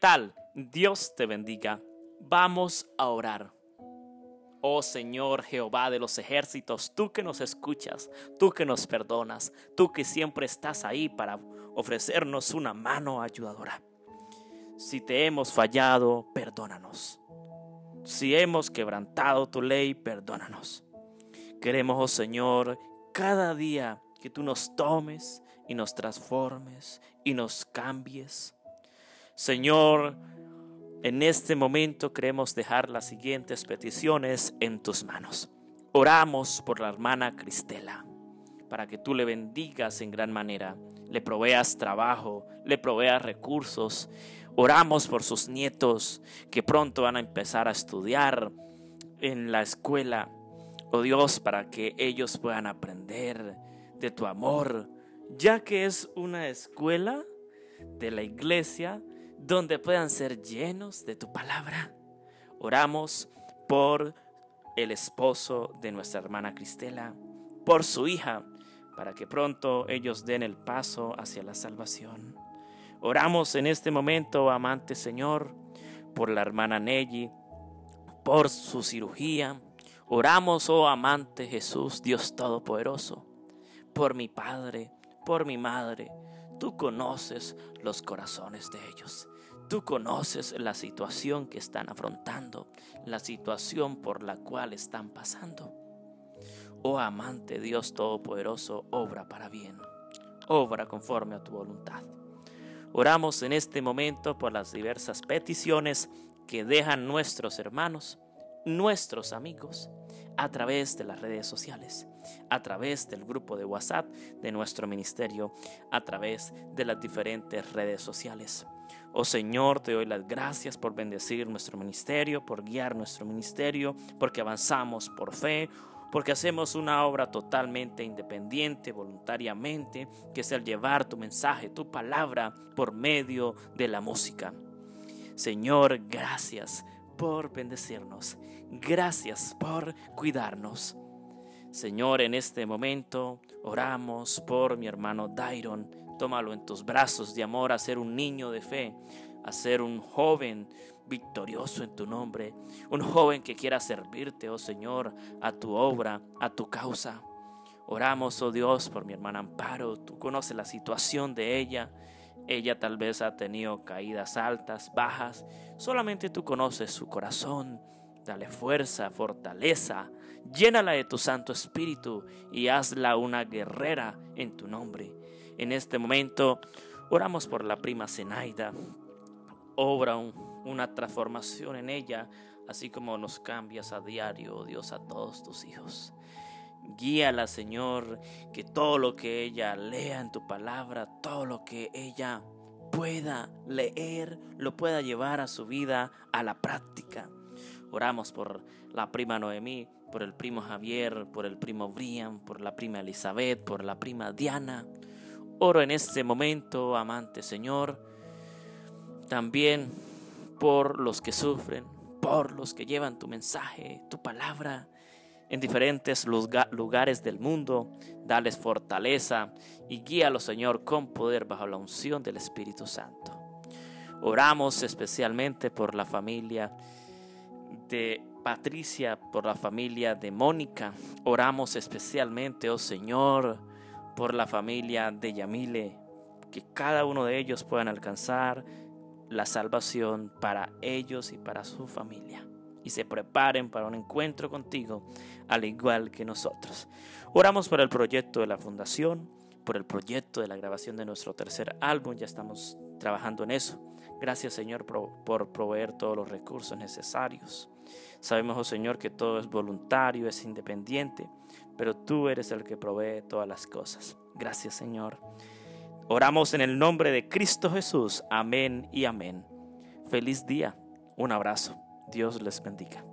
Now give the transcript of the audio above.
tal? Dios te bendiga. Vamos a orar. Oh Señor Jehová de los ejércitos, tú que nos escuchas, tú que nos perdonas, tú que siempre estás ahí para ofrecernos una mano ayudadora. Si te hemos fallado, perdónanos. Si hemos quebrantado tu ley, perdónanos. Queremos, oh Señor, cada día que tú nos tomes y nos transformes y nos cambies. Señor, en este momento queremos dejar las siguientes peticiones en tus manos. Oramos por la hermana Cristela, para que tú le bendigas en gran manera, le proveas trabajo, le proveas recursos. Oramos por sus nietos que pronto van a empezar a estudiar en la escuela. Oh Dios, para que ellos puedan aprender de tu amor, ya que es una escuela de la iglesia donde puedan ser llenos de tu palabra. Oramos por el esposo de nuestra hermana Cristela, por su hija, para que pronto ellos den el paso hacia la salvación. Oramos en este momento, amante Señor, por la hermana Nelly, por su cirugía. Oramos, oh amante Jesús, Dios Todopoderoso, por mi Padre, por mi Madre. Tú conoces los corazones de ellos. Tú conoces la situación que están afrontando, la situación por la cual están pasando. Oh amante Dios Todopoderoso, obra para bien, obra conforme a tu voluntad. Oramos en este momento por las diversas peticiones que dejan nuestros hermanos, nuestros amigos, a través de las redes sociales, a través del grupo de WhatsApp de nuestro ministerio, a través de las diferentes redes sociales. Oh Señor, te doy las gracias por bendecir nuestro ministerio, por guiar nuestro ministerio, porque avanzamos por fe, porque hacemos una obra totalmente independiente, voluntariamente, que es el llevar tu mensaje, tu palabra por medio de la música. Señor, gracias por bendecirnos. Gracias por cuidarnos. Señor, en este momento oramos por mi hermano Dairon tómalo en tus brazos de amor a ser un niño de fe, a ser un joven victorioso en tu nombre, un joven que quiera servirte, oh Señor, a tu obra, a tu causa. Oramos, oh Dios, por mi hermana Amparo, tú conoces la situación de ella. Ella tal vez ha tenido caídas altas, bajas. Solamente tú conoces su corazón. Dale fuerza, fortaleza. Llénala de tu Santo Espíritu y hazla una guerrera en tu nombre. En este momento oramos por la prima Zenaida. Obra una transformación en ella, así como nos cambias a diario, oh Dios, a todos tus hijos. Guíala, Señor, que todo lo que ella lea en tu palabra, todo lo que ella pueda leer, lo pueda llevar a su vida, a la práctica. Oramos por la prima Noemí, por el primo Javier, por el primo Brian, por la prima Elizabeth, por la prima Diana. Oro en este momento, amante Señor, también por los que sufren, por los que llevan tu mensaje, tu palabra en diferentes lugares del mundo. Dales fortaleza y guíalos, Señor, con poder bajo la unción del Espíritu Santo. Oramos especialmente por la familia de Patricia, por la familia de Mónica. Oramos especialmente, oh Señor, por la familia de Yamile, que cada uno de ellos puedan alcanzar la salvación para ellos y para su familia y se preparen para un encuentro contigo al igual que nosotros. Oramos por el proyecto de la fundación, por el proyecto de la grabación de nuestro tercer álbum, ya estamos trabajando en eso. Gracias Señor por, proveer todos los recursos necesarios. Sabemos, oh Señor, que todo es voluntario, es independiente, pero tú eres el que provee todas las cosas. Gracias, Señor. Oramos en el nombre de Cristo Jesús. Amén y amén. Feliz día. Un abrazo. Dios les bendiga.